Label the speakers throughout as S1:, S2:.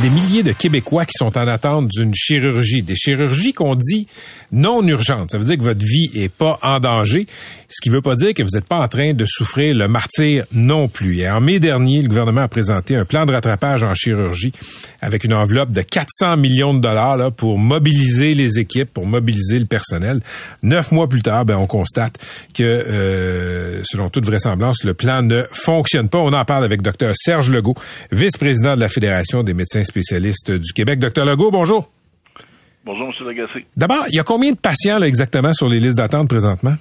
S1: des milliers de Québécois qui sont en attente d'une chirurgie, des chirurgies qu'on dit non urgentes. Ça veut dire que votre vie est pas en danger, ce qui veut pas dire que vous n'êtes pas en train de souffrir le martyr non plus. Et en mai dernier, le gouvernement a présenté un plan de rattrapage en chirurgie avec une enveloppe de 400 millions de dollars là, pour mobiliser les équipes, pour mobiliser le personnel. Neuf mois plus tard, ben, on constate que, euh, selon toute vraisemblance, le plan ne fonctionne pas. On en parle avec Dr Serge Legault, vice-président de la Fédération des médecins spécialiste du Québec. Docteur Legault, bonjour.
S2: Bonjour, M. Lagacé.
S1: D'abord, il y a combien de patients exactement sur les listes d'attente présentement?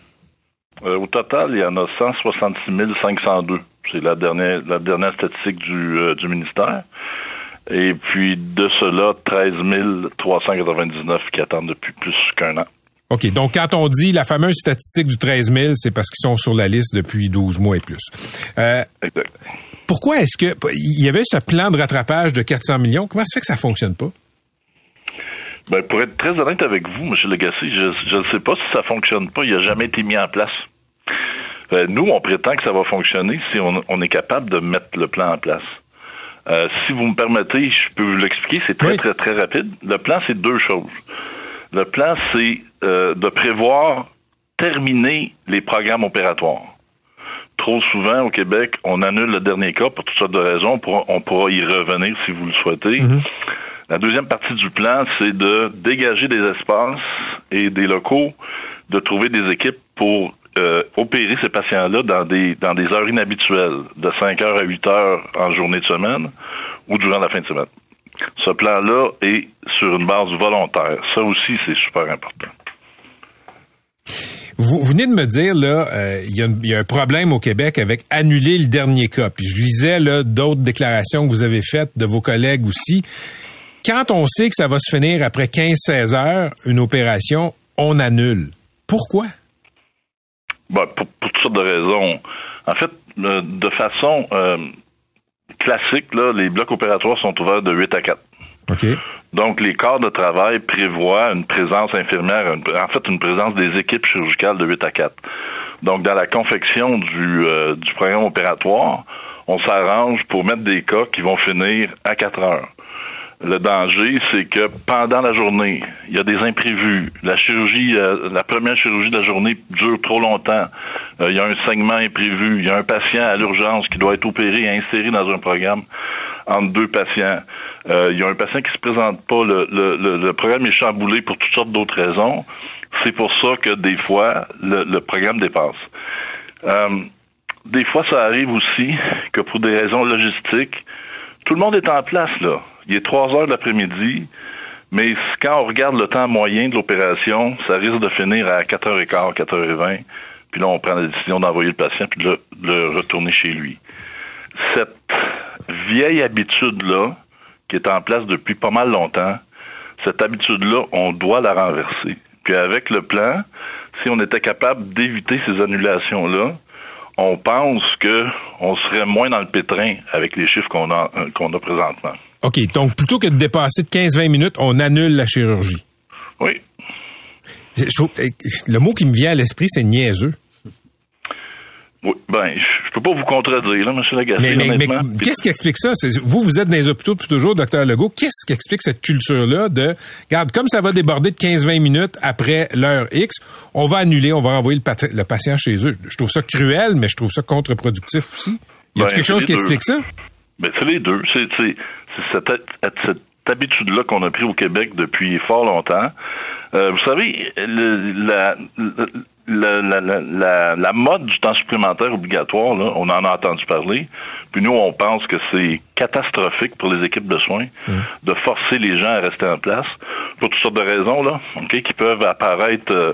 S2: Euh, au total, il y en a 166 502. C'est la dernière, la dernière statistique du, euh, du ministère. Et puis, de cela, 13 399 qui attendent depuis plus qu'un an.
S1: OK. Donc, quand on dit la fameuse statistique du 13 000, c'est parce qu'ils sont sur la liste depuis 12 mois et plus.
S2: Euh, exact
S1: pourquoi est-ce que il y avait ce plan de rattrapage de 400 millions? Comment se fait que ça fonctionne pas?
S2: Ben, pour être très honnête avec vous, M. Legacy, je ne sais pas si ça fonctionne pas. Il n'a jamais été mis en place. Euh, nous, on prétend que ça va fonctionner si on, est capable de mettre le plan en place. Euh, si vous me permettez, je peux vous l'expliquer. C'est très, très, très rapide. Le plan, c'est deux choses. Le plan, c'est euh, de prévoir terminer les programmes opératoires trop souvent au Québec, on annule le dernier cas pour toutes sortes de raisons. On pourra, y revenir si vous le souhaitez. Mhm. La deuxième partie du plan, c'est de dégager des espaces et des locaux, de trouver des équipes pour euh, opérer ces patients-là dans des dans des heures inhabituelles, de 5 heures à 8 heures en journée de semaine ou durant la fin de semaine. Ce plan-là est sur une base volontaire. Ça aussi, c'est super important.
S1: Vous, venez de me dire là, euh, il y, a un problème au Québec avec annuler le dernier cas. Puis je lisais là d'autres déclarations que vous avez faites de vos collègues aussi. Quand on sait que ça va se finir après 15-16 heures, une opération, on annule. Pourquoi?
S2: Ben, pour, toutes sortes de raisons. En fait, euh, de façon euh, classique, là, les blocs opératoires sont ouverts de 8 à 4. Donc, les corps de travail prévoient une présence infirmière, en fait, une présence des équipes chirurgicales de 8 à 4. Donc, dans la confection du, euh, du programme opératoire, on s'arrange pour mettre des cas qui vont finir à 4 heures. Le danger, c'est que pendant la journée, il y a des imprévus. La chirurgie, euh, la première chirurgie de la journée dure trop longtemps. Euh, il y a un saignement imprévu. Il y a un patient à l'urgence qui doit être opéré et inséré dans un programme entre deux patients. Euh, il y a un patient qui se présente pas. Le, le, le, programme est chamboulé pour toutes sortes d'autres raisons. C'est pour ça que des fois, le, programme dépasse. des fois, ça arrive aussi que pour des raisons logistiques, tout le monde est en place, là. Il est 3 heures de l'après-midi, mais quand on regarde le temps moyen de l'opération, ça risque de finir à 4h15, 4h20. Puis là, on prend la décision d'envoyer le patient puis de le, retourner chez lui. Cette vieille habitude-là, qui est en place depuis pas mal longtemps, cette habitude-là, on doit la renverser. Puis avec le plan, si on était capable d'éviter ces annulations-là, on pense que on serait moins dans le pétrin avec les chiffres qu'on a euh, qu'on a présentement.
S1: OK, donc plutôt que de dépasser de 15-20 minutes, on annule la chirurgie.
S2: Oui.
S1: le mot qui me vient à l'esprit, c'est niaiseux.
S2: Oui, ben, je peux pas vous contredire, là, M. Lagacé,
S1: mais, mais, qu'est-ce qui explique ça? Vous, vous êtes dans les hôpitaux depuis toujours, docteur Legault. Qu'est-ce qui explique cette culture-là de, regarde, comme ça va déborder de 15-20 minutes après l'heure X, on va annuler, on va renvoyer le, patient chez eux. Je trouve ça cruel, mais je trouve ça contre-productif aussi. Y a ben, quelque chose qui explique ça?
S2: Ben, c'est les deux. C'est, cette, cette habitude-là qu'on a pris au Québec depuis fort longtemps. Euh, vous savez, la, la, la, mode du temps supplémentaire obligatoire, là, on en a entendu parler. Puis nous, on pense que c'est catastrophique pour les équipes de soins mmh. de forcer les gens à rester en place pour toutes sortes de raisons là, qui peuvent apparaître euh,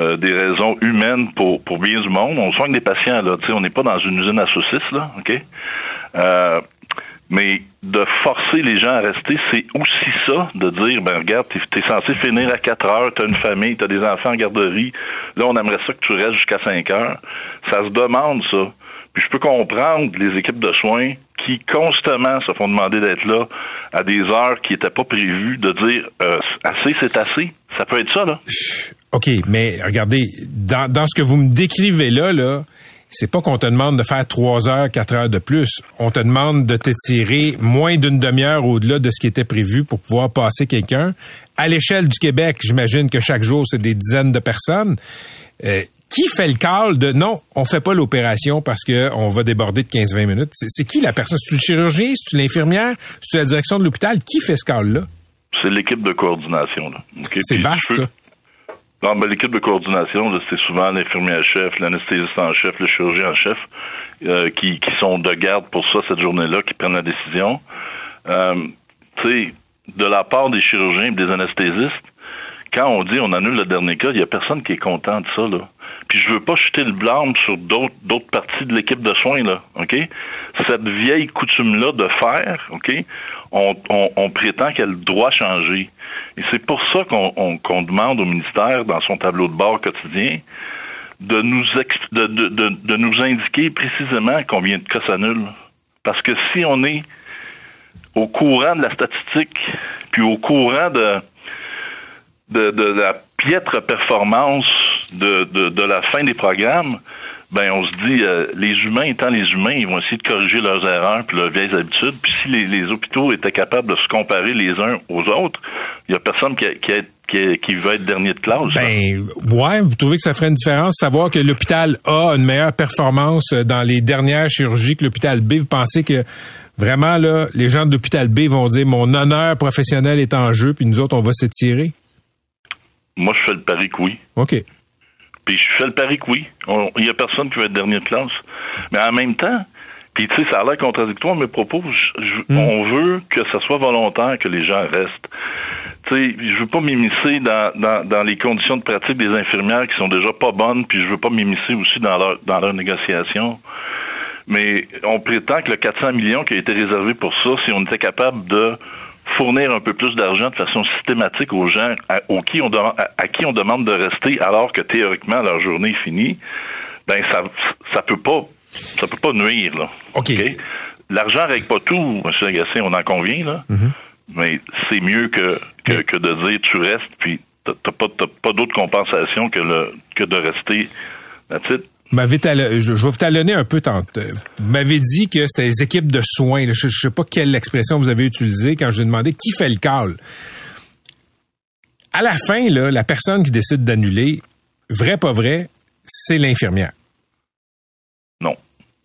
S2: euh, des raisons humaines pour, pour bien du monde. On soigne des patients, là. Tu sais, on n'est pas dans une usine à saucisses, là, OK? Euh, mais de forcer les gens à rester, c'est aussi ça, de dire, ben regarde, t'es es censé finir à 4 heures, t'as une famille, t'as des enfants en garderie, là on aimerait ça que tu restes jusqu'à 5 heures. Ça se demande ça. Puis je peux comprendre les équipes de soins qui constamment se font demander d'être là à des heures qui n'étaient pas prévues, de dire euh, assez, c'est assez. Ça peut être ça, là.
S1: OK, mais regardez, dans, dans ce que vous me décrivez là, là, c'est pas qu'on te demande de faire trois heures, quatre heures de plus. On te demande de t'étirer moins d'une demi-heure au-delà de ce qui était prévu pour pouvoir passer quelqu'un. À l'échelle du Québec, j'imagine que chaque jour, c'est des dizaines de personnes. Euh, qui fait le call de non, on fait pas l'opération parce que on va déborder de 15-20 minutes? C'est qui la personne? C'est-tu le chirurgien? C'est-tu l'infirmière? C'est-tu la direction de l'hôpital? Qui fait ce call-là?
S2: C'est l'équipe de coordination.
S1: C'est vaste, ça.
S2: Non, mais l'équipe de coordination, c'est souvent l'infirmière-chef, l'anesthésiste en chef, le chirurgien en chef, euh, qui, qui sont de garde pour ça cette journée-là, qui prennent la décision. Euh, tu sais, de la part des chirurgiens et des anesthésistes, quand on dit on annule le dernier cas, il y a personne qui est content de ça, là. Puis je veux pas jeter le blâme sur d'autres d'autres parties de l'équipe de soins, là. OK? Cette vieille coutume-là de faire, OK, on, prétend qu'elle doit changer. Et c'est pour ça qu'on demande au ministère, dans son tableau de bord quotidien, de nous de nous indiquer précisément combien de cas s'annulent. Parce que si on est au courant de la statistique, puis au courant de de, de la piètre performance de, de, de, la fin des programmes, ben on se dit euh, les humains étant les humains, ils vont essayer de corriger leurs erreurs puis leurs vieilles habitudes. Puis si les, les hôpitaux étaient capables de se comparer les uns aux autres, il y a personne qui, qui, qui, qui veut être dernier de classe.
S1: Ben ouais, vous trouvez que ça ferait une différence? Savoir que l'hôpital A a une meilleure performance dans les dernières chirurgies que l'hôpital B. Vous pensez que vraiment là, les gens de l'hôpital B vont dire mon honneur professionnel est en jeu, puis nous autres on va s'étirer?
S2: Moi, je fais le pari que oui.
S1: OK.
S2: Puis je fais le pari que oui. Il y a personne qui veut être dernier de classe. Mais en même temps, puis tu sais, ça a l'air contradictoire mes propos. Hmm. On veut que ça soit volontaire que les gens restent. Tu sais, je veux pas m'immiscer dans, dans, dans, les conditions de pratique des infirmières qui sont déjà pas bonnes, puis je veux pas m'immiscer aussi dans leur dans leur négociation. Mais on prétend que le 400 millions qui a été réservé pour ça, si on était capable de fournir un peu plus d'argent de façon systématique aux gens à, qui on à, qui on demande de rester alors que théoriquement leur journée est finie, ben ça ça peut pas ça peut pas nuire là.
S1: OK.
S2: L'argent règle pas tout, M. Lagacé, on en convient là. Mm-hmm. Mais c'est mieux que, que, de dire tu restes puis t'as pas pas d'autre compensation que le que de rester. That's
S1: je, vais vous talonner un peu tantôt. Vous m'avez dit que c'était les équipes de soins. Je, ne sais pas quelle expression vous avez utilisée quand je vous ai demandé qui fait le call. À la fin, là, la personne qui décide d'annuler, vrai pas vrai, c'est l'infirmière.
S2: Non.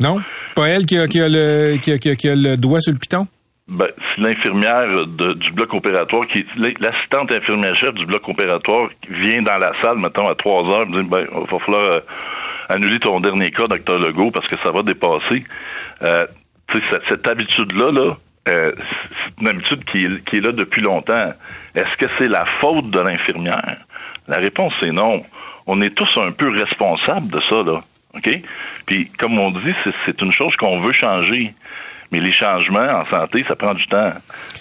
S1: Non? Pas elle qui a, qui a, le, qui a, qui a, le doigt sur le piton?
S2: Ben, c'est l'infirmière du bloc opératoire qui l'assistante infirmière chef du bloc opératoire qui vient dans la salle, mettons, à trois heures, me dit ben, il va falloir euh, annuler ton dernier cas, docteur Legault, parce que ça va dépasser. Euh, cette, cette habitude-là, là, euh, c'est une habitude qui est, qui est là depuis longtemps. Est-ce que c'est la faute de l'infirmière? La réponse est non. On est tous un peu responsables de ça, là. OK? Puis, comme on dit, c'est une chose qu'on veut changer. Mais les changements en santé, ça prend du temps.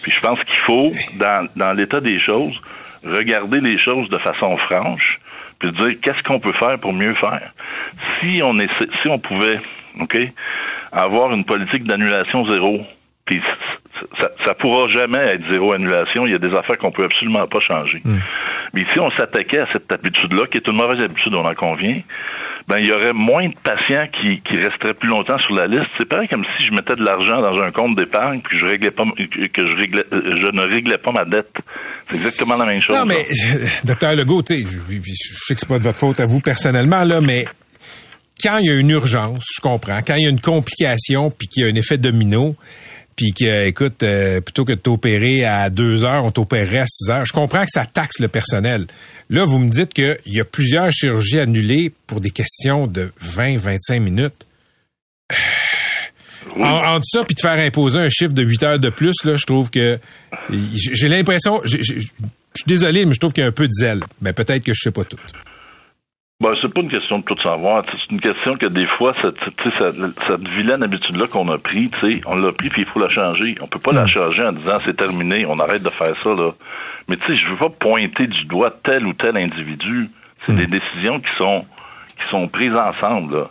S2: Puis je pense qu'il faut, dans, dans l'état des choses, regarder les choses de façon franche, puis dire qu'est-ce qu'on peut faire pour mieux faire. Si on est, si on pouvait, ok, avoir une politique d'annulation zéro, puis ça, ça pourra jamais être zéro annulation. Il y a des affaires qu'on peut absolument pas changer. Hmm. Mais si on s'attaquait à cette habitude-là, qui est une mauvaise habitude, on en convient, ben il y aurait moins de patients qui, qui resteraient plus longtemps sur la liste. C'est pareil comme si je mettais de l'argent dans un compte d'épargne puis que je réglais pas que je réglais je ne réglais pas ma dette. C'est exactement la même chose.
S1: Non mais docteur Legault, tu sais, je, je sais que c'est pas de votre faute à vous personnellement là, mais quand il y a une urgence, je comprends, quand il y a une complication puis qu'il y a un effet domino, puis que, écoute, euh, plutôt que de t'opérer à deux heures, on t'opérerait à six heures. Je comprends que ça taxe le personnel. Là, vous me dites qu'il y a plusieurs chirurgies annulées pour des questions de 20-25 minutes. En, ça, puis de faire imposer un chiffre de 8 heures de plus, là, je trouve que j'ai l'impression, je suis désolé, mais je trouve qu'il y a un peu de zèle. Mais peut-être que je sais pas tout.
S2: Ben, c'est pas une question de tout savoir. C'est une question que des fois, cette, cette, cette vilaine habitude-là qu'on a pris, on l'a pris puis il faut la changer. On peut pas la mm. changer en disant c'est terminé, on arrête de faire ça. Là. Mais tu sais, je veux pas pointer du doigt tel ou tel individu. C'est mm. des décisions qui sont qui sont prises ensemble.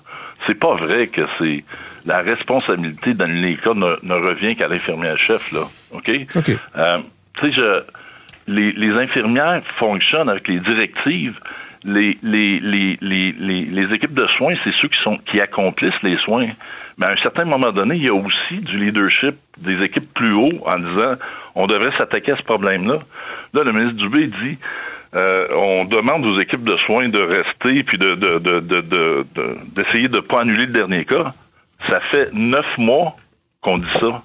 S2: C'est pas vrai que c'est la responsabilité dans les cas ne, ne revient qu'à l'infirmière chef. Là. OK?
S1: okay.
S2: Euh, tu sais, je les, les infirmières fonctionnent avec les directives les, équipes de soins, c'est ceux qui sont qui accomplissent les soins. Mais à un certain moment donné, il y a aussi du leadership des équipes plus haut en disant on devrait s'attaquer à ce problème-là. Là, le ministre Dubé dit euh, on demande aux équipes de soins de rester puis de d'essayer de, de, pas annuler le dernier cas. Ça fait neuf mois qu'on dit ça.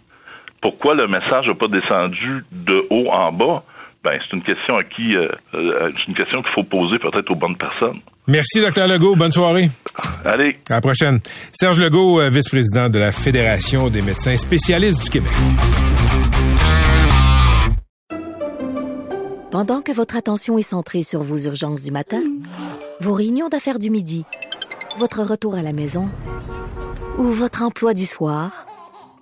S2: Pourquoi le message n'a pas descendu de haut en bas? Ben, c'est une question à qui, euh, euh, c'est une question qu'il faut poser peut-être aux bonnes personnes.
S1: Merci, Dr. Legault. Bonne soirée.
S2: Allez.
S1: À la prochaine. Serge Legault, euh, vice-président de la Fédération des médecins spécialistes du Québec.
S3: Pendant que votre attention est centrée sur vos urgences du matin, vos réunions d'affaires du midi, votre retour à la maison ou votre emploi du soir,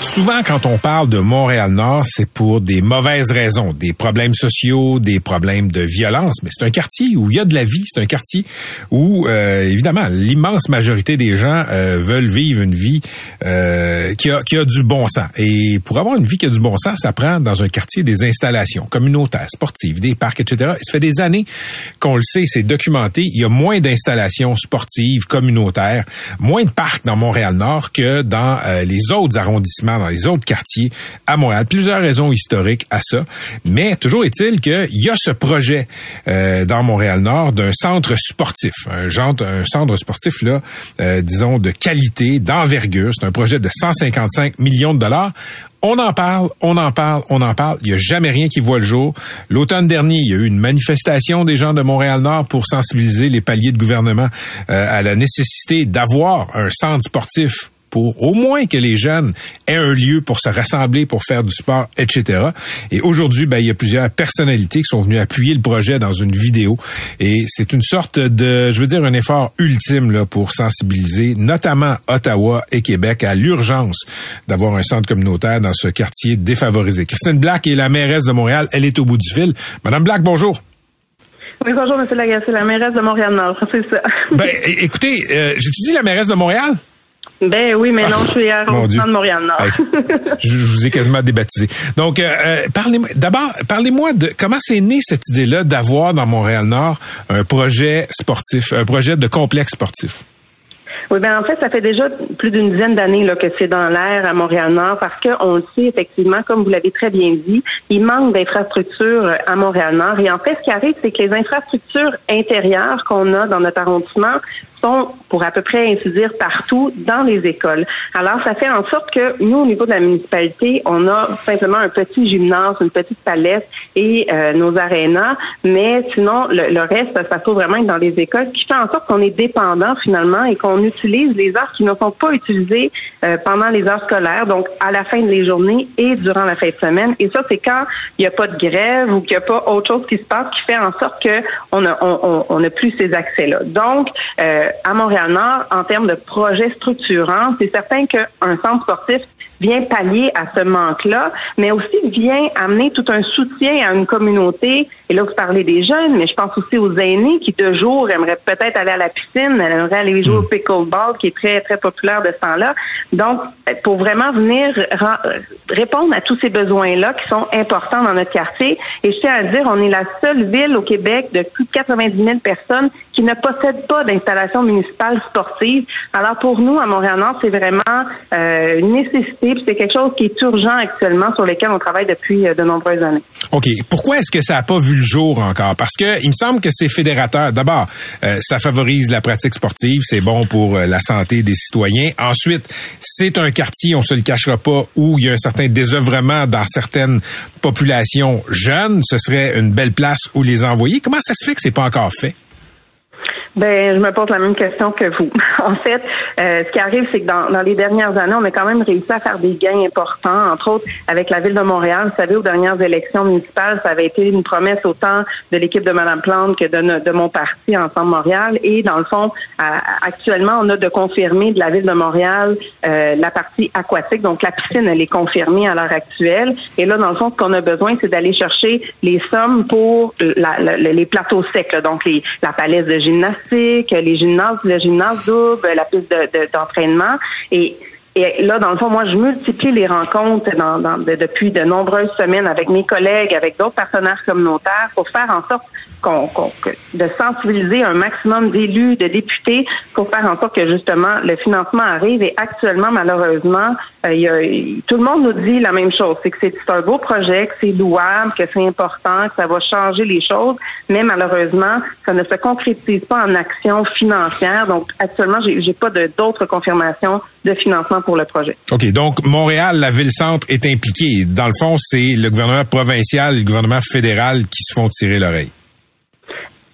S1: souvent, quand on parle de Montréal-Nord, c'est pour des mauvaises raisons, des problèmes sociaux, des problèmes de violence. Mais c'est un quartier où il y a de la vie. C'est un quartier où, euh, évidemment, l'immense majorité des gens euh, veulent vivre une vie euh, qui, a, qui a du bon sens. Et pour avoir une vie qui a du bon sens, ça prend dans un quartier des installations communautaires, sportives, des parcs, etc. Et ça fait des années qu'on le sait, c'est documenté. Il y a moins d'installations sportives, communautaires, moins de parcs dans Montréal-Nord que dans les autres arrondissements dans les autres quartiers à Montréal. Plusieurs raisons historiques à ça. Mais toujours est-il qu'il y a ce projet euh, dans Montréal-Nord d'un centre sportif. Un, un centre sportif, là, euh, disons, de qualité, d'envergure. C'est un projet de 155 millions de dollars. On en parle, on en parle, on en parle. Il n'y a jamais rien qui voit le jour. L'automne dernier, il y a eu une manifestation des gens de Montréal-Nord pour sensibiliser les paliers de gouvernement euh, à la nécessité d'avoir un centre sportif pour au moins que les jeunes aient un lieu pour se rassembler, pour faire du sport, etc. Et aujourd'hui, ben, il y a plusieurs personnalités qui sont venues appuyer le projet dans une vidéo. Et c'est une sorte de, je veux dire, un effort ultime là, pour sensibiliser notamment Ottawa et Québec à l'urgence d'avoir un centre communautaire dans ce quartier défavorisé. Christine Black est la mairesse de Montréal. Elle est au bout du fil. Madame Black, bonjour.
S4: Oui, bonjour, M. Lagacé, la mairesse de Montréal-Nord, c'est ça.
S1: ben, écoutez, euh, j'ai-tu dit la mairesse de Montréal?
S4: Ben oui, mais non, je suis à de Montréal-Nord.
S1: je, vous ai quasiment débaptisé. Donc, euh, euh, parlez-moi d'abord, parlez-moi de comment c'est né cette idée-là d'avoir dans Montréal-Nord un projet sportif, un projet de complexe sportif?
S4: Oui, ben en fait, ça fait déjà plus d'une dizaine d'années là, que c'est dans l'air à Montréal-Nord parce qu'on le sait effectivement, comme vous l'avez très bien dit, il manque d'infrastructures à Montréal-Nord. Et en fait, ce qui arrive, c'est que les infrastructures intérieures qu'on a dans notre arrondissement sont, pour à peu près ainsi dire, partout dans les écoles. Alors, ça fait en sorte que nous, au niveau de la municipalité, on a simplement un petit gymnase, une petite palette et euh, nos arénas, mais sinon, le, reste, ça faut vraiment être dans les écoles, ce qui fait en sorte qu'on est dépendant finalement et qu'on utilise les heures qui ne sont pas utilisées euh, pendant les heures scolaires, donc à la fin des journées et durant la fin de semaine. Et ça, c'est quand il n'y a pas de grève ou qu'il n'y a pas autre chose qui se passe qui fait en sorte qu'on n'a on, on, a plus ces accès-là. Donc, euh, à Montréal-Nord, en termes de projets structurants, c'est certain qu'un centre sportif vient pallier à ce manque-là, mais aussi vient amener tout un soutien à une communauté. Et là, vous parlez des jeunes, mais je pense aussi aux aînés qui, de jour, aimeraient peut-être aller à la piscine, aimeraient aller jouer au hmm. pickleball, qui est très, très populaire de ce temps-là. Donc, pour vraiment venir répondre à tous ces besoins-là qui sont importants dans notre quartier. Et je tiens à dire, on est la seule ville au Québec de plus de 90 000 personnes ne possèdent pas d'installation municipale sportive. Alors pour nous, à Montréal-Nord, c'est vraiment euh, une nécessité, c'est quelque chose qui est urgent actuellement, sur lequel on travaille depuis euh, de nombreuses années.
S1: OK. Pourquoi est-ce que ça n'a pas vu le jour encore? Parce que il me semble que c'est fédérateur. D'abord, euh, ça favorise la pratique sportive, c'est bon pour la santé des citoyens. Ensuite, c'est un quartier, on se le cachera pas, où il y a un certain désœuvrement dans certaines populations jeunes. Ce serait une belle place où les envoyer. Comment ça se fait que c'est pas encore fait?
S4: Ben, je me pose la même question que vous. en fait, euh, ce qui arrive, c'est que dans, dans, les dernières années, on a quand même réussi à faire des gains importants, entre autres avec la ville de Montréal. Vous savez, aux dernières élections municipales, ça avait été une promesse autant de l'équipe de Mme Plante que de, de, mon parti Ensemble Montréal. Et dans le fond, actuellement, on a de confirmer de la ville de Montréal euh, la partie aquatique. Donc, la piscine, elle est confirmée à l'heure actuelle. Et là, dans le fond, ce qu'on a besoin, c'est d'aller chercher les sommes pour la, les plateaux secs, donc les, la palette de gymnastique les gymnases, le gymnase double, la piste d'entraînement. et là, dans le fond, moi, je multiplie les rencontres depuis de nombreuses semaines avec mes collègues, avec d'autres partenaires communautaires pour faire en sorte de sensibiliser un maximum d'élus, de députés, pour faire en sorte que justement le financement arrive. Et actuellement, malheureusement, euh, tout le monde nous dit la même chose, c'est que c'est un beau projet, que c'est louable, que c'est important, que ça va changer les choses, mais malheureusement, ça ne se concrétise pas en action financière. Donc actuellement, j'ai pas d'autres confirmations de financement pour le projet.
S1: OK, donc Montréal, la ville-centre est impliquée. Dans le fond, c'est le gouvernement provincial et le gouvernement fédéral qui se font tirer l'oreille.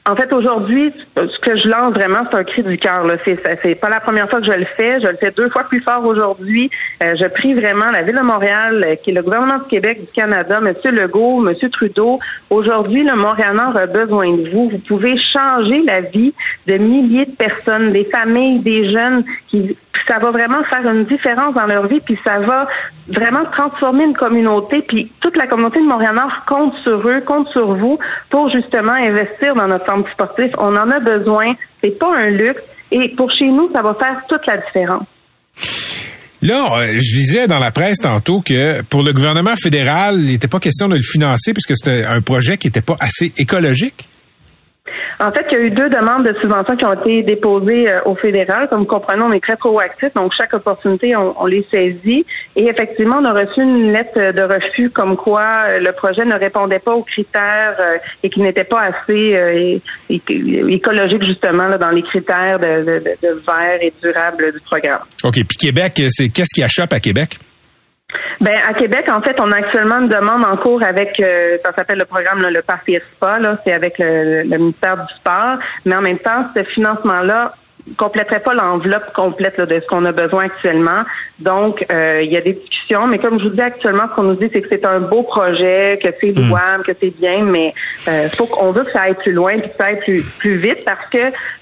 S4: En fait, aujourd'hui, ce que je lance vraiment, c'est un cri du cœur. C'est, pas la première fois que je le fais. Je le fais deux fois plus fort aujourd'hui. Euh, je prie vraiment la Ville de Montréal, euh, qui est le gouvernement du Québec, du Canada, M. Legault, M. Trudeau. Aujourd'hui, le Montréal-Nord a besoin de vous. Vous pouvez changer la vie de milliers de personnes, des familles, des jeunes qui ça va vraiment faire une différence dans leur vie, puis ça va vraiment transformer une communauté, puis toute la communauté de Montréal-Nord compte sur eux, compte sur vous pour justement investir dans notre On en a besoin, c'est pas un luxe, et pour chez nous, ça va faire toute la différence.
S1: Là, euh, je lisais dans la presse tantôt que pour le gouvernement fédéral, il n'était pas question de le financer puisque c'était un projet qui n'était pas assez écologique.
S4: En fait, il y a eu deux demandes de subvention qui ont été déposées euh, au fédéral. Comme vous comprenez, on est très proactif, donc chaque opportunité, on, les saisit. Et effectivement, on a reçu une lettre de refus comme quoi euh, le projet ne répondait pas aux critères euh, et qu'il n'était pas assez écologique, justement, dans les critères de, de, vert et durable du programme.
S1: OK. Puis Québec, c'est qu'est-ce qui achoppe à Québec?
S4: Ben à Québec, en fait, on a actuellement une demande en cours avec, euh, ça s'appelle le programme le Parti Spa, là, c'est avec le, le, ministère du Sport, mais en même temps, ce financement-là compléterait pas l'enveloppe complète de ce qu'on a besoin actuellement. Donc, euh, il y a des discussions, mais comme je vous dis actuellement, ce qu'on nous dit, c'est que c'est un beau projet, que c'est hmm. louable, que c'est bien, mais euh, faut qu'on veut que ça aille plus loin, puis que ça aille plus, plus vite, parce que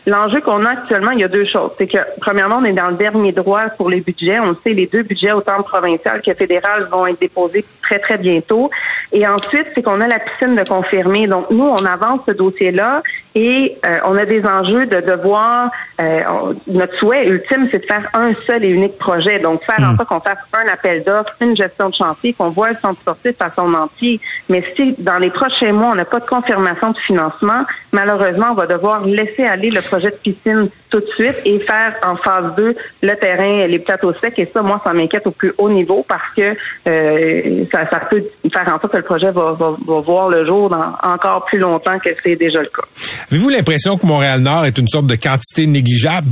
S4: l'enjeu qu'on a actuellement, il y a deux choses. C'est que, premièrement, on est dans le dernier droit pour les budgets. On sait, les deux budgets, autant provincial que fédéral, vont être déposés très, très bientôt. Et ensuite, c'est qu'on a la piscine de confirmer. Donc, nous, on avance ce dossier-là et euh, on a des enjeux de devoir, euh, notre souhait ultime, c'est de faire un seul et unique projet. Donc, faire en hmm. sorte qu'on fasse un appel d'offres, une gestion de chantier, qu'on voit le centre sportif à son entier. Mais si dans les prochains mois, on n'a pas de confirmation de financement, malheureusement, on va devoir laisser aller le projet de piscine tout de suite et faire en phase 2 le terrain, les plateaux secs. Et ça, moi, ça m'inquiète au plus haut niveau parce que euh, ça, ça, peut faire en sorte que le projet va, va, va voir le jour dans encore plus longtemps que c'est déjà le cas.
S1: Avez-vous l'impression que Montréal-Nord est une sorte de quantité négligeable?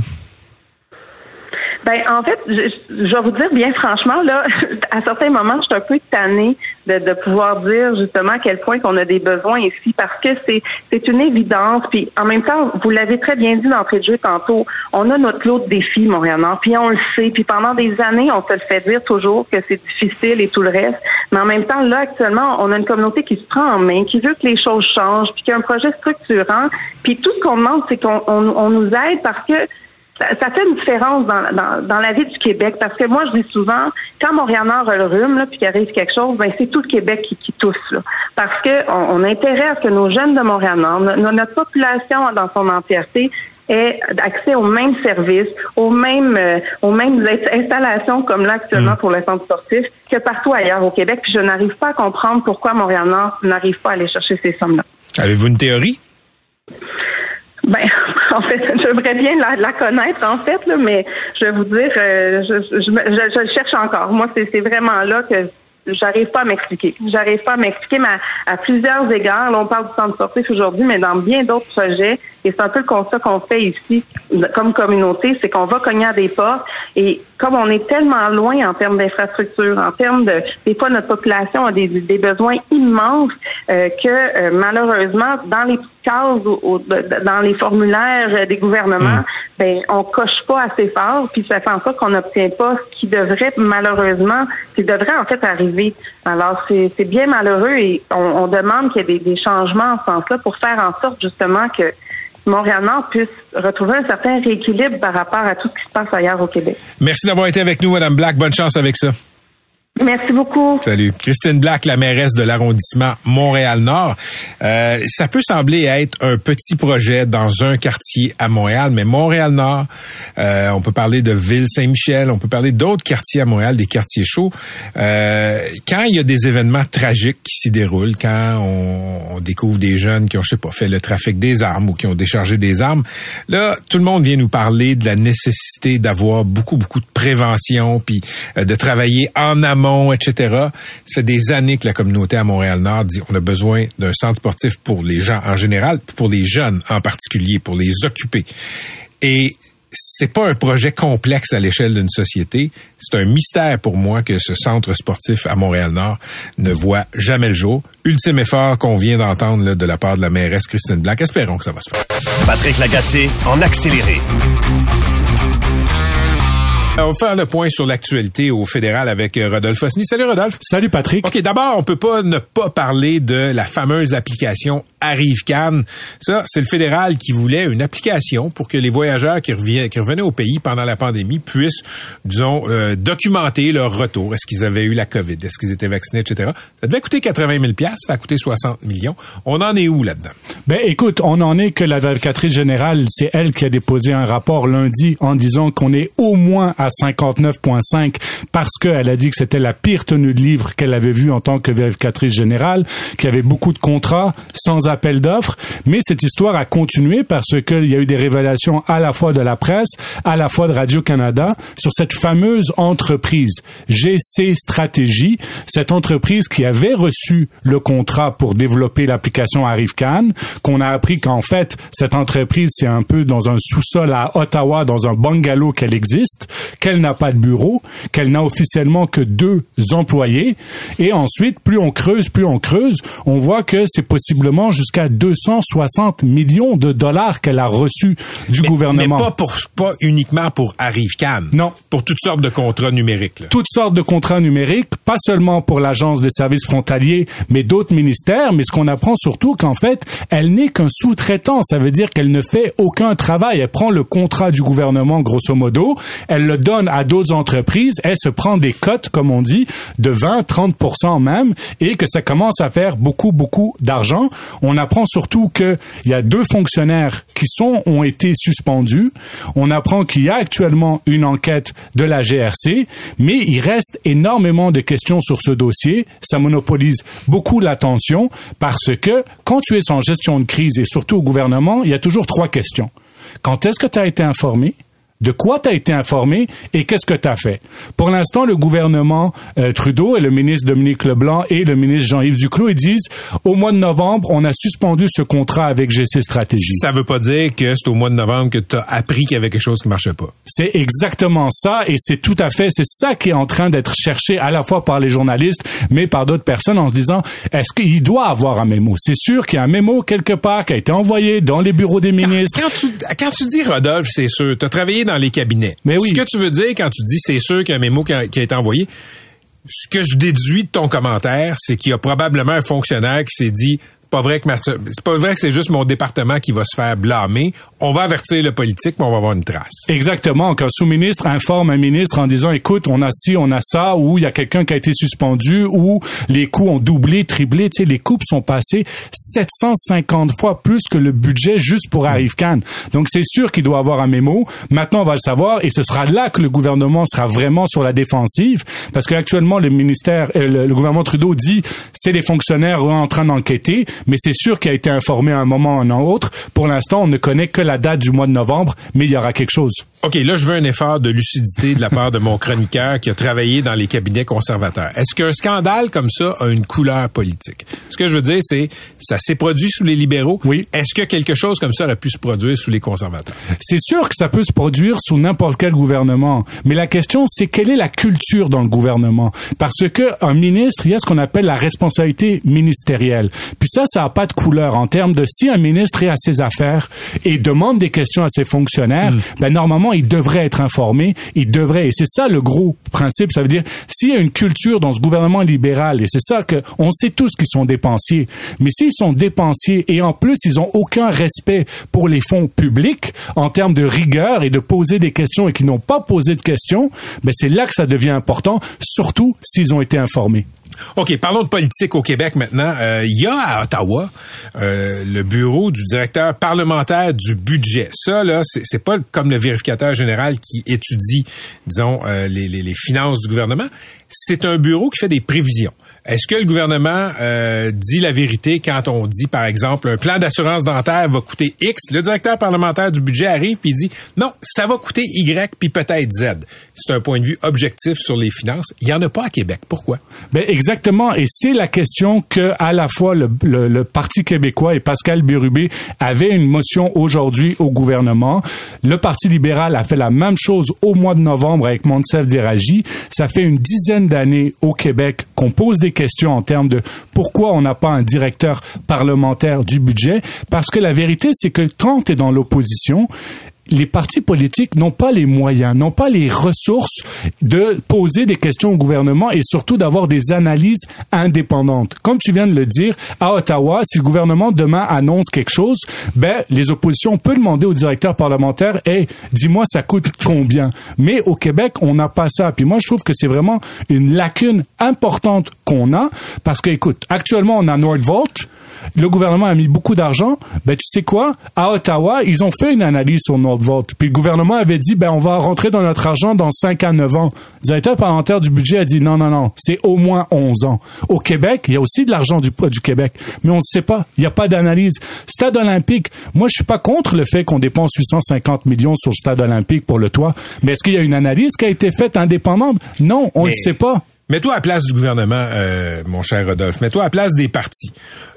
S4: Ben, en fait, je, je, vais vous dire bien franchement, là, à certains moments, je suis un peu tannée de, de pouvoir dire justement à quel point qu'on a des besoins ici parce que c'est c'est une évidence. Puis en même temps, vous l'avez très bien dit d'entrée de jeu tantôt, on a notre lot de défis, Montréal-Nord, puis on le sait. Puis pendant des années, on se le fait dire toujours que c'est difficile et tout le reste. Mais en même temps, là, actuellement, on a une communauté qui se prend en main, qui veut que les choses changent, puis qui a un projet structurant. Puis tout ce qu'on demande, c'est qu'on on nous aide parce que ça, fait une différence dans, dans, dans, la vie du Québec parce que moi je dis souvent quand Montréal-Nord a le rhume là, puis qu'il arrive quelque chose, ben c'est tout le Québec qui, qui tousse là. parce que on, a intérêt à ce que nos jeunes de Montréal-Nord, notre, population dans son entièreté ait accès aux mêmes services, aux mêmes euh, aux mêmes installations comme là actuellement mm. pour le centre sportif que partout ailleurs au Québec. Puis je n'arrive pas à comprendre pourquoi Montréal-Nord n'arrive pas à aller chercher ces sommes-là.
S1: Avez-vous une théorie?
S4: Ben, en fait, j'aimerais bien la, la, connaître, en fait, là, mais je vais vous dire, euh, je, je, je, je, cherche encore. Moi, c'est vraiment là que j'arrive pas à m'expliquer. J'arrive pas à m'expliquer, mais à, plusieurs égards, là, on parle du centre sportif aujourd'hui, mais dans bien d'autres projets, et c'est un peu le constat qu'on fait ici comme communauté, c'est qu'on va cogner à des portes et comme on est tellement loin en termes d'infrastructure, en termes de des fois notre population a des, des besoins immenses euh, que euh, malheureusement dans les cases ou, dans les formulaires des gouvernements, mm. ben on coche pas assez fort, puis ça fait en sorte qu'on n'obtient pas ce qui devrait malheureusement, ce qui devrait en fait arriver. Alors c'est bien malheureux et on, on demande qu'il y ait des, des changements en ce sens-là pour faire en sorte justement que Montréal-Nord puisse retrouver un certain rééquilibre par rapport à tout ce qui se passe ailleurs au Québec.
S1: Merci d'avoir été avec nous, Madame Black. Bonne chance avec ça.
S4: Merci beaucoup.
S1: Salut. Christine Black, la mairesse de l'arrondissement Montréal-Nord. Euh, ça peut sembler être un petit projet dans un quartier à Montréal, mais Montréal-Nord, euh, on peut parler de Ville-Saint-Michel, on peut parler d'autres quartiers à Montréal, des quartiers chauds. Euh, quand il y a des événements tragiques qui s'y déroulent, quand on, on, découvre des jeunes qui ont, je sais pas, fait le trafic des armes ou qui ont déchargé des armes, là, tout le monde vient nous parler de la nécessité d'avoir beaucoup, beaucoup de prévention, puis euh, de travailler en amont etc. Ça fait des années que la communauté à Montréal-Nord dit qu'on a besoin d'un centre sportif pour les gens en général, pour les jeunes en particulier, pour les occuper. Et c'est pas un projet complexe à l'échelle d'une société. C'est un mystère pour moi que ce centre sportif à Montréal-Nord ne voit jamais le jour. Ultime effort qu'on vient d'entendre de la part de la mairesse Christine Black. Espérons que ça va se faire.
S5: Patrick Lagacé en accéléré.
S1: On va faire le point sur l'actualité au fédéral avec euh, Rodolphe Osny. Salut Rodolphe.
S6: Salut Patrick.
S1: OK, d'abord, on peut pas ne pas parler de la fameuse application Arrive Cannes. Ça, c'est le fédéral qui voulait une application pour que les voyageurs qui, revenaient au pays pendant la pandémie puissent, disons, euh, documenter leur retour. Est-ce qu'ils avaient eu la COVID? Est-ce qu'ils étaient vaccinés, etc. Ça devait coûter 80 000 ça a coûté 60 millions. On en est où là-dedans?
S6: Ben, écoute, on en est que la vérificatrice générale, c'est elle qui a déposé un rapport lundi en disant qu'on est au moins à 59,5 parce qu'elle a dit que c'était la pire tenue de livre qu'elle avait vue en tant que vérificatrice générale, qu'il y avait beaucoup de contrats sans appel d'offres. Mais cette histoire a continué parce qu'il y a eu des révélations à la fois de la presse, à la fois de Radio-Canada sur cette fameuse entreprise GC Stratégie, cette entreprise qui avait reçu le contrat pour développer l'application ArriveCan, qu'on a appris qu'en fait, cette entreprise, c'est un peu dans un sous-sol à Ottawa, dans un bungalow qu'elle existe, qu'elle n'a pas de bureau, qu'elle n'a officiellement que deux employés. Et ensuite, plus on creuse, plus on creuse, on voit que c'est possiblement jusqu'à 260 millions de dollars qu'elle a reçus du gouvernement.
S1: Mais pas pour pas uniquement pour ArriveCan.
S6: Non.
S1: Pour toutes sortes de contrats numériques. Là.
S6: Toutes sortes de contrats numériques, pas seulement pour l'agence des services frontaliers, mais d'autres ministères. Mais ce qu'on apprend surtout qu'en fait, elle n'est qu'un sous-traitant. Ça veut dire qu'elle ne fait aucun travail. Elle prend le contrat du gouvernement, grosso modo, elle le donne à d'autres entreprises, elle se prend des cotes, comme on dit, de 20, 30 même, et que ça commence à faire beaucoup, beaucoup d'argent. On apprend surtout qu'il y a deux fonctionnaires qui sont, ont été suspendus. On apprend qu'il y a actuellement une enquête de la GRC, mais il reste énormément de questions sur ce dossier. Ça monopolise beaucoup l'attention parce que quand tu es en gestion de crise et surtout au gouvernement, il y a toujours trois questions. Quand est-ce que tu as été informé? De quoi tu as été informé et qu'est-ce que tu as fait? Pour l'instant, le gouvernement euh, Trudeau et le ministre Dominique Leblanc et le ministre Jean-Yves Duclos, ils disent au mois de novembre, on a suspendu ce contrat avec GC Stratégie.
S1: Ça veut pas dire que c'est au mois de novembre que tu as appris qu'il y avait quelque chose qui marchait pas.
S6: C'est exactement ça et c'est tout à fait, c'est ça qui est en train d'être cherché à la fois par les journalistes mais par d'autres personnes en se disant est-ce qu'il doit avoir un mémo? C'est sûr qu'il y a un mémo quelque part qui a été envoyé dans les bureaux des ministres.
S1: Quand, tu, quand tu dis Rodolphe, c'est sûr, tu as travaillé dans dans les cabinets.
S6: Mais oui.
S1: Ce que tu veux dire quand tu dis c'est sûr qu'il y a un mémo qui a, qui a été envoyé, ce que je déduis de ton commentaire, c'est qu'il y a probablement un fonctionnaire qui s'est dit pas vrai que c'est pas vrai que c'est juste mon département qui va se faire blâmer. On va avertir le politique, mais on va avoir une trace.
S6: Exactement. Qu'un sous-ministre informe un ministre en disant, écoute, on a ci, on a ça, ou il y a quelqu'un qui a été suspendu, ou les coûts ont doublé, triplé. Tu sais, les coupes sont passées 750 fois plus que le budget juste pour ArriveCan. Donc c'est sûr qu'il doit avoir un mémo. Maintenant, on va le savoir, et ce sera là que le gouvernement sera vraiment sur la défensive, parce qu'actuellement, le ministère, euh, le, le, gouvernement Trudeau dit, c'est les fonctionnaires en train d'enquêter mais c'est sûr qu'il a été informé à un moment ou à un autre. Pour l'instant, on ne connaît que la la date du mois de novembre, mais il y aura quelque chose.
S1: OK, là, je veux un effort de lucidité de la part de mon chroniqueur qui a travaillé dans les cabinets conservateurs. Est-ce qu'un scandale comme ça a une couleur politique? Ce que je veux dire, c'est, ça s'est produit sous les libéraux.
S6: Oui.
S1: Est-ce que quelque chose comme ça aurait pu se produire sous les conservateurs?
S6: C'est sûr que ça peut se produire sous n'importe quel gouvernement. Mais la question, c'est quelle est la culture dans le gouvernement? Parce que un ministre, il y a ce qu'on appelle la responsabilité ministérielle. Puis ça, ça n'a pas de couleur en termes de si un ministre est à ses affaires et demande des questions à ses fonctionnaires, ben normalement, il devrait être informé, il devrait. Et c'est ça le gros principe. Ça veut dire, s'il y a une culture dans ce gouvernement libéral, et c'est ça que on sait tous qu'ils sont dépensiers, mais s'ils sont dépensiers et en plus ils ont aucun respect pour les fonds publics en termes de rigueur et de poser des questions et qu'ils n'ont pas posé de questions, ben c'est là que ça devient important, surtout s'ils ont été informés.
S1: OK, parlons de politique au Québec maintenant. Euh, Il y a à Ottawa euh, le bureau du directeur parlementaire du budget. Ça, là, c'est pas comme le vérificateur général qui étudie, disons, euh, les, les- les finances du gouvernement. C'est un bureau qui fait des prévisions. Est-ce que le gouvernement euh, dit la vérité quand on dit, par exemple, un plan d'assurance dentaire va coûter X? Le directeur parlementaire du budget arrive il dit, non, ça va coûter Y puis peut-être Z. C'est un point de vue objectif sur les finances. Il y en a pas à Québec. Pourquoi?
S6: Ben exactement, et c'est la question que à la fois le, Parti québécois et Pascal Bérubé avaient une motion aujourd'hui au gouvernement. Le Parti libéral a fait la même chose au mois de novembre avec Monsef Déragi. Ça fait une dizaine d'années au Québec qu'on pose des questions en termes de pourquoi on n'a pas un directeur parlementaire du budget, parce que la vérité c'est que quand tu dans l'opposition, les partis politiques n'ont pas les moyens, n'ont pas les ressources de poser des questions au gouvernement et surtout d'avoir des analyses indépendantes. Comme tu viens de le dire, à Ottawa, si le gouvernement demain annonce quelque chose, ben les oppositions peuvent demander au directeur parlementaire, hey, dis-moi ça coûte combien? Mais au Québec, on n'a pas ça. Puis moi, je trouve que c'est vraiment une lacune importante qu'on a parce que, écoute, actuellement, on a Nordvolt. Le gouvernement a mis beaucoup d'argent. Ben, tu sais quoi? À Ottawa, ils ont fait une analyse sur Nordvolt. Puis le gouvernement avait dit, ben, on va rentrer dans notre argent dans 5 à 9 ans. Le directeur parlementaire du budget a dit, non, non, non, c'est au moins 11 ans. Au Québec, il y a aussi de l'argent du, du Québec. Mais on ne sait pas. Il n'y a pas d'analyse. Stade olympique. Moi, je suis pas contre le fait qu'on dépense 850 millions sur le stade olympique pour le toit. Mais est-ce qu'il y a une analyse qui a été faite indépendante? Non, on ne
S1: Mais-
S6: sait pas.
S1: Mets-toi à la place du gouvernement, euh, mon cher Rodolphe. Mets-toi à la place des partis.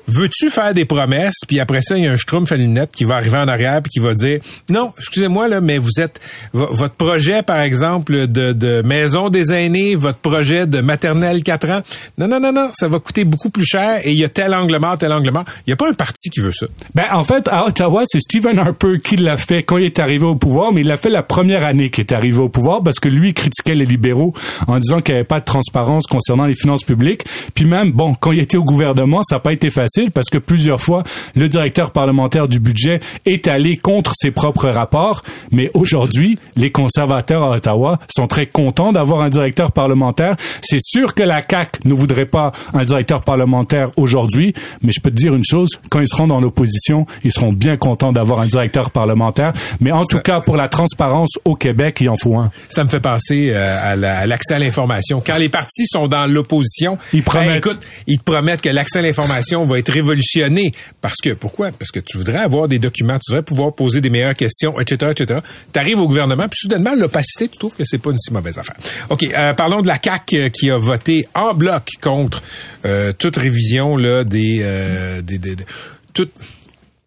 S1: Veux-tu faire des promesses, puis après ça, il y a un schtroumpf à lunettes qui va arriver en arrière puis qui va dire non, excusez-moi là, mais vous êtes vo- votre projet, par exemple, de, de maison des aînés, votre projet de maternelle 4 ans. Non, non, non, non, ça va coûter beaucoup plus cher et il y a tel angle mort, tel angle mort. Il n'y a pas un parti qui veut ça.
S6: Ben, en fait, à Ottawa, c'est Stephen Harper qui l'a fait quand il est arrivé au pouvoir, mais il l'a fait la première année qu'il est arrivé au pouvoir parce que lui critiquait les libéraux en disant qu'il n'y avait pas de transparence concernant les finances publiques. Puis même, bon, quand il était au gouvernement, ça n'a pas été facile parce que plusieurs fois, le directeur parlementaire du budget est allé contre ses propres rapports. Mais aujourd'hui, les conservateurs à Ottawa sont très contents d'avoir un directeur parlementaire. C'est sûr que la CAQ ne voudrait pas un directeur parlementaire aujourd'hui, mais je peux te dire une chose, quand ils seront dans l'opposition, ils seront bien contents d'avoir un directeur parlementaire. Mais en tout cas, pour la transparence au Québec, il en faut un.
S1: Ça me fait penser euh, à la- à l'accès à l'information. Quand les partis sont dans l'opposition,
S6: Ils promettent.
S1: ben, écoute, ils te promettent que l'accès à l'information va être révolutionné. Parce que, pourquoi? Parce que tu voudrais avoir des documents, tu voudrais pouvoir poser des meilleures questions, etc., etc. Tu arrives au gouvernement, puis soudainement, l'opacité, tu trouves que c'est pas une si mauvaise affaire. OK, euh, parlons de la CAQ euh, qui a voté en bloc contre euh, toute révision là, des... euh, des, des- des-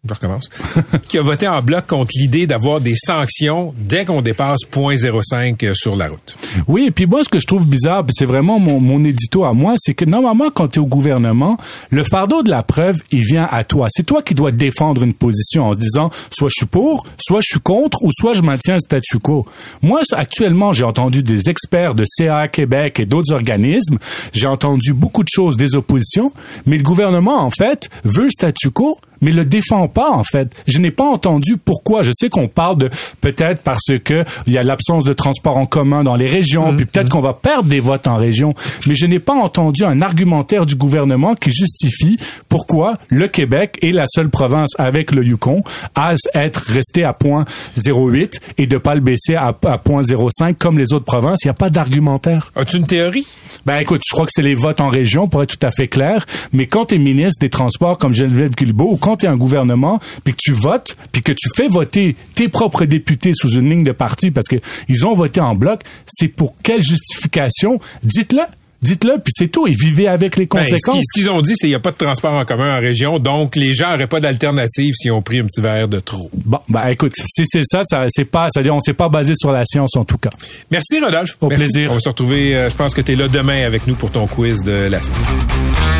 S1: je recommence. qui a voté en bloc contre l'idée d'avoir des sanctions dès qu'on dépasse 0.05 euh, sur la route.
S6: Oui, et puis moi, ce que je trouve bizarre, c'est vraiment mon, mon édito à moi, c'est que normalement, quand tu es au gouvernement, le fardeau de la preuve, il vient à toi. C'est toi qui dois défendre une position en se disant, soit je suis pour, soit je suis contre, ou soit je maintiens le statu quo. Moi, actuellement, j'ai entendu des experts de CA Québec et d'autres organismes, j'ai entendu beaucoup de choses des oppositions, mais le gouvernement, en fait, veut le statu quo, mais le défend pas en fait. Je n'ai pas entendu pourquoi. Je sais qu'on parle de peut-être parce que il y a l'absence de transport en commun dans les régions, puis peut-être qu'on va perdre des votes en région, mais je n'ai pas entendu un argumentaire du gouvernement qui justifie pourquoi le Québec est la seule province avec le Yukon à être resté à 0.08 et de pas le baisser à, à 0.05 comme les autres provinces. Il n'y a pas d'argumentaire.
S1: As-tu une théorie?
S6: Ben écoute, je crois que c'est les votes en région pour être tout à fait clair, mais quand tu es ministre des Transports comme Geneviève Guilbeault ou quand quand tu es un gouvernement, puis que tu votes, puis que tu fais voter tes propres députés sous une ligne de parti parce que ils ont voté en bloc, c'est pour quelle justification? Dites-le. Dites-le, puis c'est tout. Et vivez avec les
S1: Ben,
S6: conséquences.
S1: ce qu'ils ce qu'ils ont dit, c'est qu'il n'y a pas de transport en commun en région, donc les gens n'auraient pas d'alternative s'ils ont pris un petit verre de trop.
S6: Bon, ben écoute, si c'est ça, ça c'est pas, c'est-à-dire on s'est pas basé sur la science en tout cas.
S1: Merci, Rodolphe.
S6: Au
S1: Merci.
S6: plaisir.
S1: On va se retrouver, euh, je pense que tu es là demain avec nous pour ton quiz de la semaine.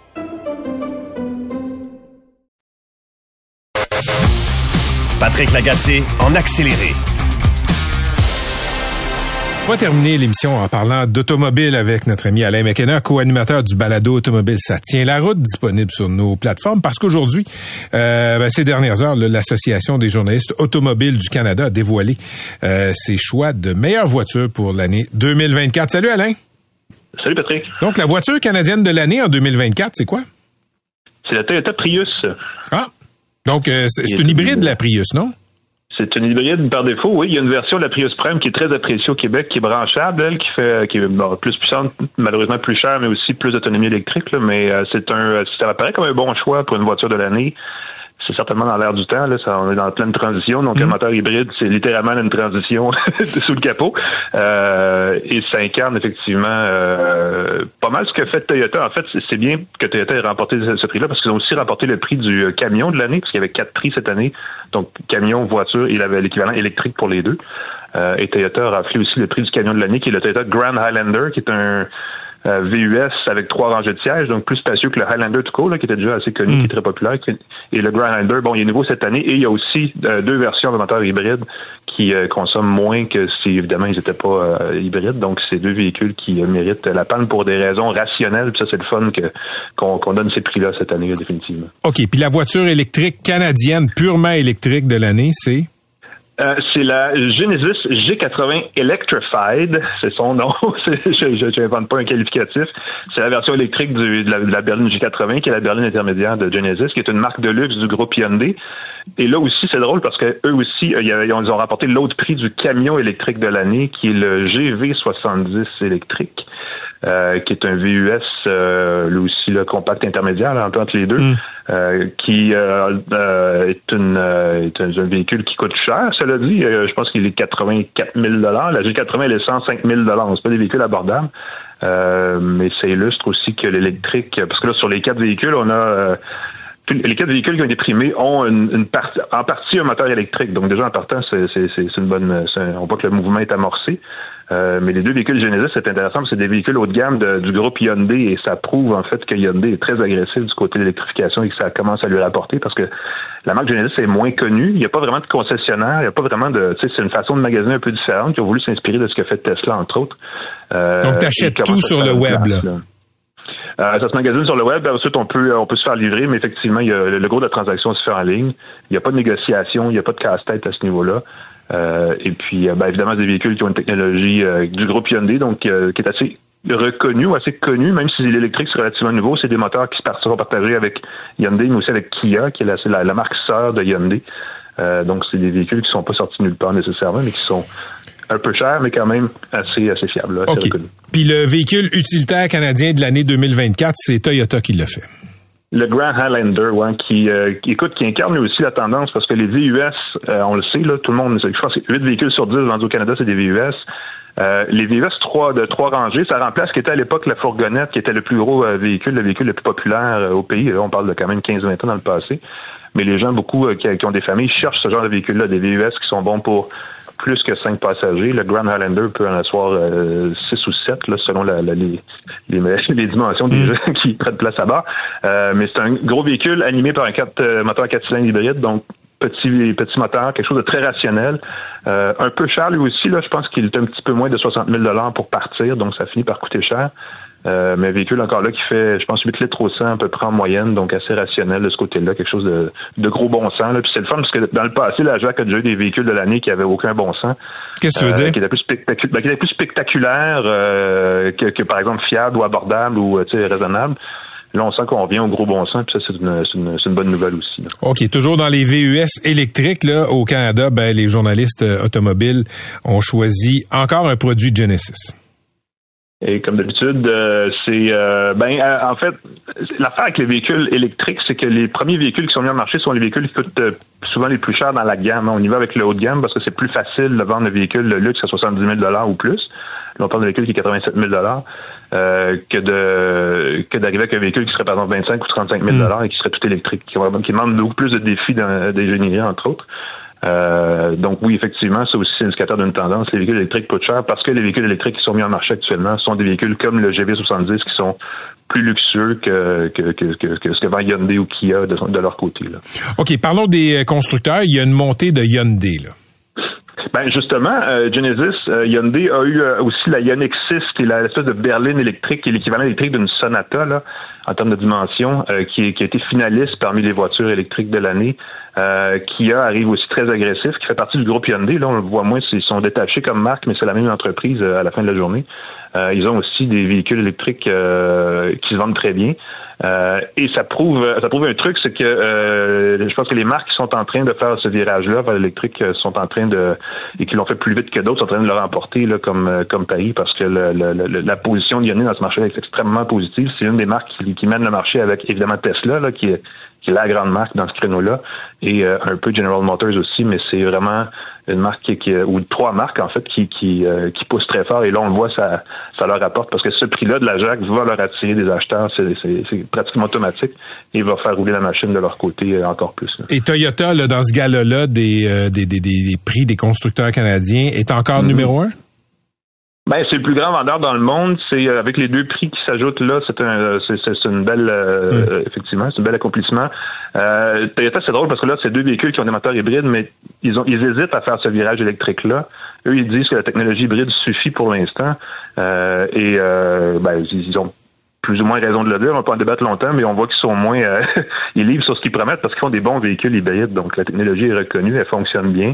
S5: Patrick Lagacé en accéléré.
S1: On va terminer l'émission en parlant d'automobile avec notre ami Alain McKenna, co-animateur du balado automobile. Ça tient la route, disponible sur nos plateformes, parce qu'aujourd'hui, euh, ben, ces dernières heures, l'Association des journalistes automobiles du Canada a dévoilé euh, ses choix de meilleure voiture pour l'année 2024. Salut Alain.
S7: Salut Patrick.
S1: Donc, la voiture canadienne de l'année en 2024, c'est quoi?
S7: C'est la Toyota Prius.
S1: Ah! Donc, euh, c'est une hybride, la Prius, non?
S7: C'est une hybride par défaut, oui. Il y a une version de la Prius Prime qui est très appréciée au Québec, qui est branchable, elle, qui fait qui est bon, plus puissante, malheureusement plus chère, mais aussi plus d'autonomie électrique. Là, mais euh, c'est un ça apparaît comme un bon choix pour une voiture de l'année. C'est certainement dans l'air du temps. Là, ça, on est dans pleine transition. Donc, un moteur hybride, c'est littéralement une transition sous le capot. Euh, et ça incarne effectivement euh, pas mal ce que fait Toyota. En fait, c'est- bien que Toyota ait remporté ce, ce prix-là parce qu'ils ont aussi remporté le prix du euh, camion de l'année, parce qu'il y avait quatre prix cette année. Donc, camion, voiture, il avait l'équivalent électrique pour les deux. Euh, et Toyota a raflé aussi le prix du camion de l'année, qui est le Toyota Grand Highlander, qui est un euh, VUS avec trois rangées de sièges, donc plus spacieux que le Highlander tout court, là, qui était déjà assez connu, qui est très populaire. Et le Grand Highlander, bon, il est nouveau cette année, et il y a aussi euh, deux versions de moteur hybride qui euh, consomment moins que si évidemment ils n'étaient pas hybrides. Donc c'est deux véhicules qui méritent la panne pour des raisons rationnelles. Puis ça, c'est le fun que qu'on qu'on donne ces prix-là cette année, là, définitivement.
S1: OK. Puis la voiture électrique canadienne, purement électrique de l'année, c'est?
S7: Euh, c'est la Genesis G80 Electrified, c'est son nom. Je n'invente pas un qualificatif. C'est la version électrique de, la, de berline G80, qui est la berline intermédiaire de Genesis, qui est une marque de luxe du groupe Hyundai. Et là aussi, c'est drôle parce que eux aussi, euh, ils ont, remporté l'autre prix du camion électrique de l'année, qui est le GV70 électrique. Euh, qui est un VUS, euh, lui aussi le compact intermédiaire, là, un peu entre les deux, euh, qui euh, euh, est, une, euh, est un, un véhicule qui coûte cher. Cela dit, euh, je pense qu'il est 84 000 La G80, elle est 105 000 C'est pas des véhicules abordables. Euh, mais ça illustre aussi que l'électrique, parce que là, sur les quatre véhicules, on a euh, les quatre véhicules qui ont été primés ont une, une partie, en partie un moteur électrique. Donc déjà en partant, c'est une bonne. un- on voit que le mouvement est amorcé. Euh, mais les deux véhicules Genesis, c'est intéressant parce que c'est des véhicules haut de gamme de- du groupe Hyundai et ça prouve en fait que Hyundai est très agressif du côté de l'électrification et que ça commence à lui rapporter parce que la marque Genesis est moins connue. Il n'y a pas vraiment de concessionnaire, il n'y a pas vraiment de. Tu sais, c'est une façon de magasiner un peu différente qui ont voulu s'inspirer de ce que fait Tesla entre autres. Euh,
S1: Donc, t'achètes tout sur le web,
S7: place,
S1: là.
S7: Euh, ça se magasine sur le web. Ensuite, on peut, on peut se faire livrer, mais effectivement, il y a, le gros de la transaction se fait en ligne. Il n'y a pas de négociation, il n'y a pas de casse-tête à ce niveau-là. Euh, et puis, euh, ben, évidemment, c'est des véhicules qui ont une technologie euh, du groupe Hyundai, donc euh, qui est assez reconnu ou assez connu, même si l'électrique c'est relativement nouveau. C'est des moteurs qui seront partagés avec Hyundai, mais aussi avec Kia, qui est la, la, la marque sœur de Hyundai. Euh, donc, c'est des véhicules qui sont pas sortis nulle part nécessairement, mais qui sont un peu chers, mais quand même assez, assez fiables, là.
S1: Puis le véhicule utilitaire canadien de l'année 2024, c'est Toyota qui l'a fait.
S7: Le Grand Highlander, ouais, qui, euh, qui, écoute, qui incarne aussi la tendance parce que les VUS, euh, on le sait, là, tout le monde, je pense que 8 véhicules sur 10 vendus au Canada, c'est des VUS. Euh, les VUS 3 de trois rangées, ça remplace ce qui était à l'époque la fourgonnette, qui était le plus gros véhicule, le véhicule le plus populaire au pays. On parle de quand même 15-20 ans dans le passé. Mais les gens, beaucoup euh, qui, qui ont des familles, cherchent ce genre de véhicule-là, des VUS qui sont bons pour plus que 5 passagers. Le Grand Highlander peut en asseoir 6 ou 7, là, selon la, la- les, les, les dimensions des gens qui prennent place à bord. Euh, mais c'est un gros véhicule animé par un 4, euh, moteur 4 cylindres hybride, donc petit petit moteur, quelque chose de très rationnel. Euh, un peu cher lui aussi, là, je pense qu'il est un petit peu moins de 60 000 pour partir, donc ça finit par coûter cher. Euh, mais un véhicule encore là qui fait, je pense, 8 litres au 100 à peu près en moyenne, donc assez rationnel de ce côté-là, quelque chose de, de gros bon sens. Là. Puis c'est le fun parce que dans le passé, la Jack a déjà eu des véhicules de l'année qui avaient aucun bon sens.
S1: Qu'est-ce que tu veux
S7: Euh,
S1: dire?
S7: qui étaient plus, spectacu- ben, qui étaient plus spectaculaires euh, que, que, par exemple fiable ou abordable ou euh, raisonnable. Là, on sent qu'on revient au gros bon sens, puis ça, c'est une, une, une bonne nouvelle aussi. là.
S1: OK, toujours dans les VUS électriques, là, au Canada, ben, les journalistes euh, automobiles ont choisi encore un produit Genesis.
S7: Et comme d'habitude, euh, c'est euh, ben euh, en fait l'affaire avec les véhicules électriques, c'est que les premiers véhicules qui sont mis en marché sont les véhicules qui coûtent euh, souvent les plus chers dans la gamme. On y va avec le haut de gamme parce que c'est plus facile de vendre un véhicule de luxe à 70 000 dollars ou plus. Là, on parle d'un véhicule qui est 87 000 dollars euh, que de que d'arriver avec un véhicule qui serait par exemple 25 ou 35 000 dollars et qui serait tout électrique, qui, qui demande beaucoup plus de défis d'in- d'ingénierie entre autres. Euh, donc oui, effectivement, c'est aussi indicateur d'une tendance. Les véhicules électriques coûtent cher parce que les véhicules électriques qui sont mis en marché actuellement sont des véhicules comme le GV70 qui sont plus luxueux que, que, que, que, ce que vend Hyundai ou Kia de, de leur côté. Là.
S1: OK, parlons des euh, constructeurs. Il y a une montée de Hyundai, là.
S7: Ben justement, euh, Genesis, euh, Hyundai a eu euh, aussi la Ioniq 6, qui est la- l'espèce de berline électrique, qui est l'équivalent électrique d'une Sonata, là, en termes de dimension, euh, qui, qui a été finaliste parmi les voitures électriques de l'année. Euh, Kia arrive aussi très agressif, qui fait partie du groupe Hyundai. Là, on le voit moins, ils sont détachés comme marque, mais c'est la même entreprise euh, à la fin de la journée. Euh, ils ont aussi des véhicules électriques euh, qui se vendent très bien. Et ça prouve ça prouve un truc, c'est que je pense que les marques qui sont en train de faire ce virage-là vers l'électrique sont en train de et qui l'ont fait plus vite que d'autres, sont en train de le remporter là, comme comme Paris, parce que la position de Hyundai dans ce marché est extrêmement positive. C'est une des marques qui, qui mène le marché avec évidemment Tesla, là, qui est qui est la grande marque dans ce créneau-là, et euh, un peu General Motors aussi, mais c'est vraiment une marque qui, qui- ou trois marques en fait qui qui, euh, qui poussent très fort. Et là, on le voit, ça ça leur apporte parce que ce prix-là de la Jack va leur attirer des acheteurs, c'est pratiquement automatique et va faire rouler la machine de leur côté euh, encore plus. là.
S1: Et Toyota, là, dans ce gala-là des, euh, des, des, des- des prix des constructeurs canadiens, est encore numéro un?
S7: Ben, c'est le plus grand vendeur dans le monde. C'est euh, avec les deux prix qui s'ajoutent là, c'est un, euh, c'est, une belle, euh, euh, effectivement, c'est un bel accomplissement. Euh, Toyota, c'est drôle parce que là, c'est deux véhicules qui ont des moteurs hybrides, mais ils ont, ils hésitent à faire ce virage électrique là. Eux, ils disent que la technologie hybride suffit pour l'instant, euh, et euh, ben, ils ont plus ou moins raison de le dire. On peut en débattre longtemps, mais on voit qu'ils sont moins, euh, ils livrent sur ce qu'ils promettent parce qu'ils font des bons véhicules hybrides. Donc la technologie est reconnue, elle fonctionne bien.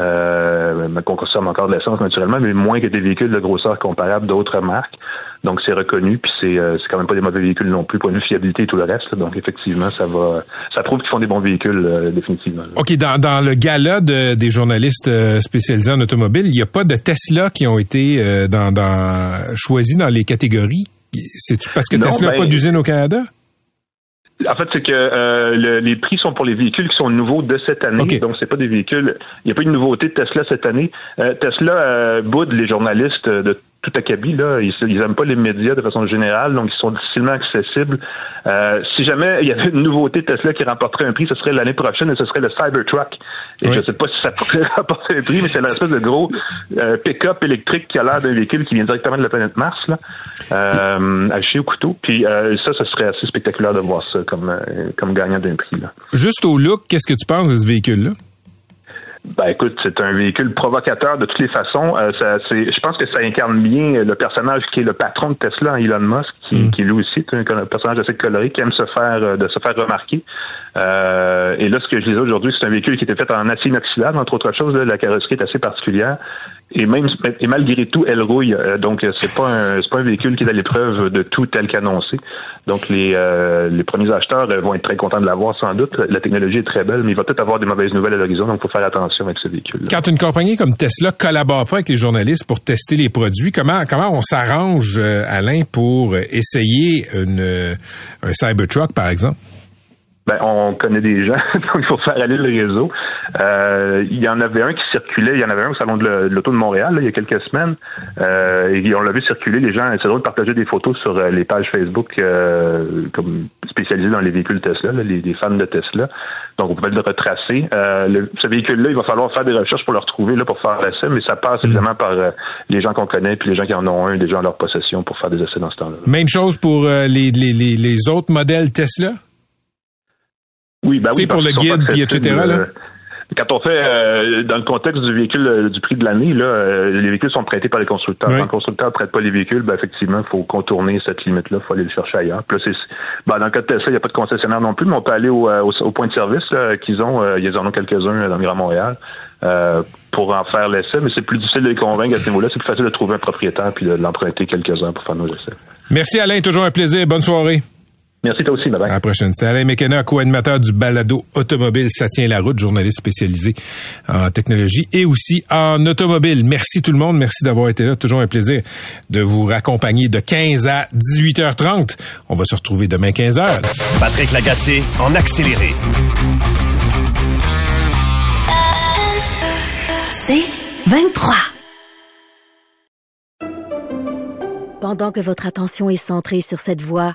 S7: Euh, qu'on consomme encore de l'essence naturellement, mais moins que des véhicules de grosseur comparable d'autres marques. Donc c'est reconnu, puis c'est euh, quand même pas des mauvais véhicules non plus, point de fiabilité et tout le reste. Donc effectivement, ça va, ça prouve qu'ils font des bons véhicules euh, définitivement.
S1: OK, dans, dans le gala de- des journalistes euh, spécialisés en automobile, il n'y a pas de Tesla qui ont été euh, dans, dans, choisis dans les catégories. C'est parce que
S7: Non,
S1: Tesla n'a
S7: ben-
S1: pas d'usine au Canada?
S7: En fait, c'est que euh, le- les prix sont pour les véhicules qui sont nouveaux de cette année.
S1: Ok.
S7: Donc, c'est pas des véhicules. Il n'y a pas eu de nouveauté de Tesla cette année. Euh, Tesla euh, boude les journalistes de tout acabit. Là, ils, ils aiment pas les médias de façon générale, donc ils sont difficilement accessibles. Euh, si jamais il y avait une nouveauté de Tesla qui remporterait un prix, ce serait l'année prochaine et ce serait le Cybertruck. Et
S1: Oui.
S7: je sais pas si ça pourrait remporter un prix, mais c'est l'espèce de gros euh, pick-up électrique qui a l'air d'un véhicule qui vient directement de la planète Mars, là, euh, haché au couteau. Puis euh, ça, ce serait assez spectaculaire de voir ça comme euh, comme gagnant d'un prix. Là.
S1: Juste au look, qu'est-ce que tu penses de ce véhicule-là?
S7: Ben écoute, c'est un véhicule provocateur de toutes les façons. Euh, ça, c'est, je pense que ça incarne bien le personnage qui est le patron de Tesla, Elon Musk, qui, qui lui aussi est un, un personnage assez coloré, qui aime se faire euh, de se faire remarquer. Euh, et là, ce que je disais aujourd'hui, c'est un véhicule qui était fait en acier inoxydable, entre autres choses. là. la carrosserie est assez particulière. Et même et malgré tout, elle rouille. Euh, donc c'est pas un c'est pas un véhicule qui est à l'épreuve de tout tel qu'annoncé. Donc les euh, les premiers acheteurs euh, vont être très contents de l'avoir sans doute. La technologie est très belle, mais il va peut-être avoir des mauvaises nouvelles à l'horizon, donc faut faire attention avec ce véhicule.
S1: Quand une compagnie comme Tesla collabore pas avec les journalistes pour tester les produits, comment comment on s'arrange, euh, Alain, pour euh, essayer une, euh, un Cybertruck, par exemple?
S7: Ben, on connaît des gens, donc il faut faire aller le réseau. Euh, il y en avait un qui circulait, il y en avait un au salon de l'auto de Montréal là, il y a quelques semaines. Euh, et on l'a vu circuler. Les gens, c'est drôle de partager des photos sur euh, les pages Facebook euh, comme spécialisées dans les véhicules Tesla, là, les, les fans de Tesla. Donc on peut le retracer. Euh, le- ce véhicule-là, il va falloir faire des recherches pour le retrouver là pour faire l'essai, mais ça passe évidemment par euh, les gens qu'on connaît puis les gens qui en ont un déjà en leur possession pour faire des essais dans ce temps-là.
S1: Même chose pour les, les, les, les autres modèles Tesla?
S7: Oui, ben oui,
S1: pour le guide, puis etc., là.
S7: euh, Quand on fait euh, dans le contexte du véhicule euh, du prix de l'année, là, euh, les véhicules sont prêtés par les constructeurs. Quand le constructeur ne prête pas les véhicules, ben, effectivement, il faut contourner cette limite-là, il faut aller le chercher ailleurs. Puis là, c'est, ben, dans le cas de Tesla, il n'y a pas de concessionnaire non plus, mais on peut aller au, au, point de service qu'ils ont. ils en ont quelques-uns dans le Grand Montréal. pour en faire l'essai, mais c'est plus difficile de les convaincre à ce niveau-là. C'est plus facile de trouver un propriétaire puis de l'emprunter quelques-uns pour faire nos essais.
S1: Merci Alain, toujours un plaisir. Bonne soirée.
S7: Merci toi aussi, bye, À
S1: la prochaine. C'est Alain McKenna, co-animateur du balado automobile Ça tient la route, journaliste spécialisé en technologie et aussi en automobile. Merci tout le monde, merci d'avoir été là. Toujours un plaisir de vous raccompagner de 15 à 18h30. On va se retrouver demain 15h.
S5: Patrick Lagacé en accéléré.
S8: C'est 23.
S3: Pendant que votre attention est centrée sur cette voix